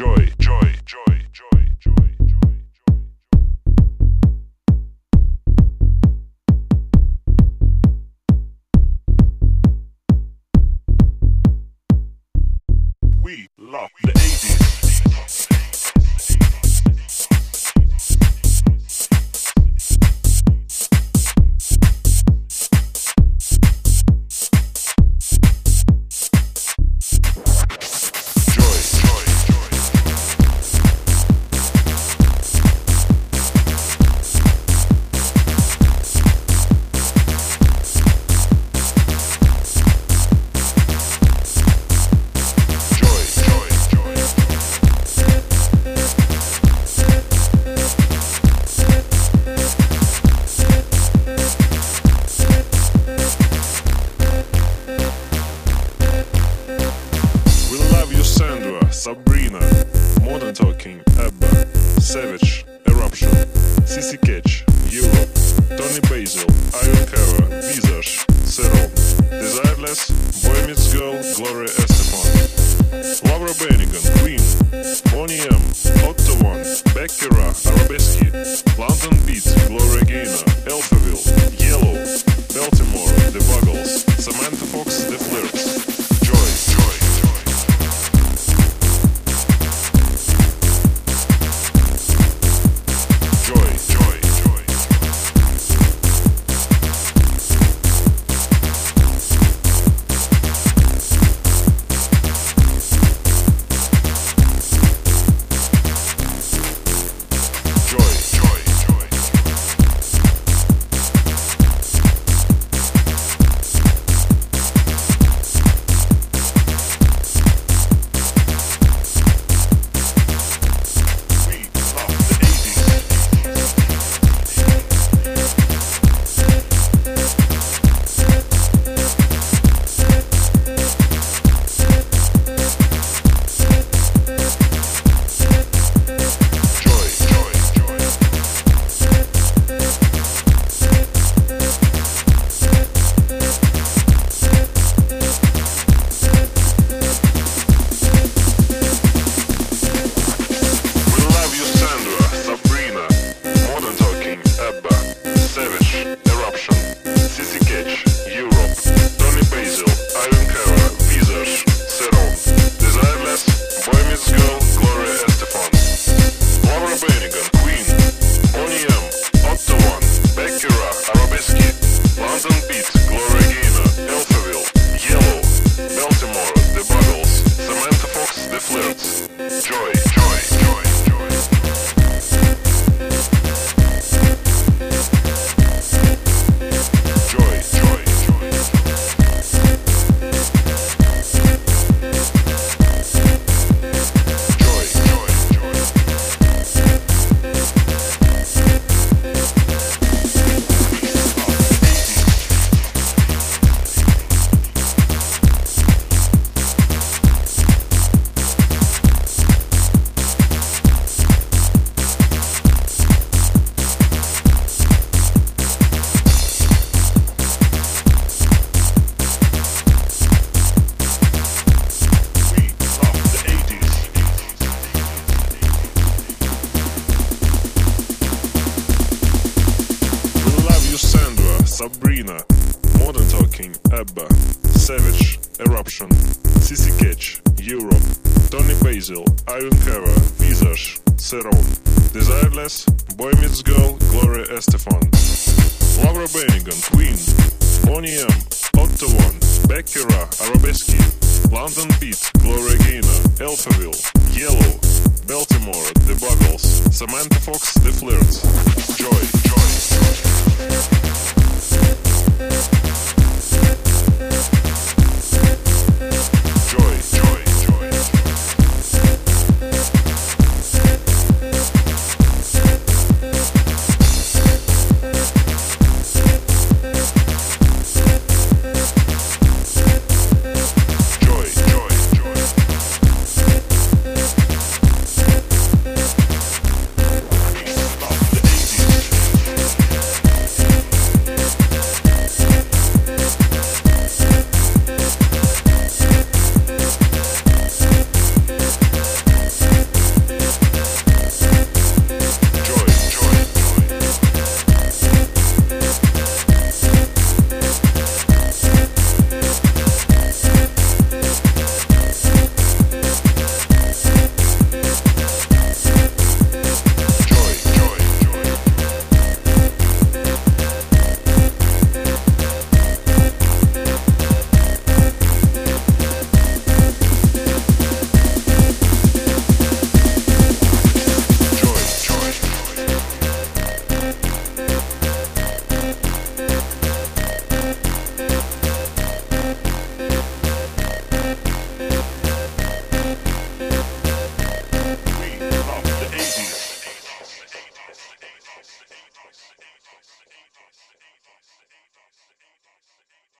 Joy, joy, joy, joy, joy, joy, joy. We love the 80s. Sabrina, Modern Talking, Abba, Savage, Eruption, CC Catch, Europe, Toni Basil, Iron Cover, Visage, Serum, Desireless, Boy Meets Girl, Gloria Sabrina, Modern Talking, Abba, Savage, Eruption, CC Catch, Europe, Toni Basil, Iron Cover, Visage, Serum, Desireless, Boy Meets Girl, Gloria Estefan, Laura Branigan, Queen, Boney M, Otto One, Baccara, Arabesque, London Beat, Gloria Gaynor, Alphaville, Yello, Baltimora, The Buggles, Samantha Fox, The Flirts. Joy, joy.